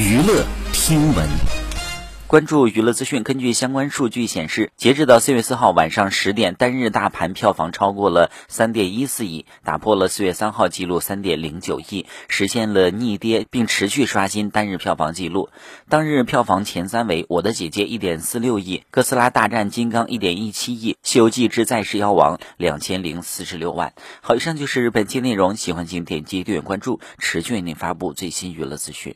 娱乐听闻。关注娱乐资讯，根据相关数据显示，截止到四月四号晚上十点，单日大盘票房超过了三点一四亿，打破了四月三号记录三点零九亿，实现了逆跌，并持续刷新单日票房纪录。当日票房前三为《我的姐姐》一点四六亿，《哥斯拉大战金刚》一点一七亿，《西游记之再世妖王》两千零四十六万。好，以上就是本期内容，喜欢请点击订阅关注，持续为您发布最新娱乐资讯。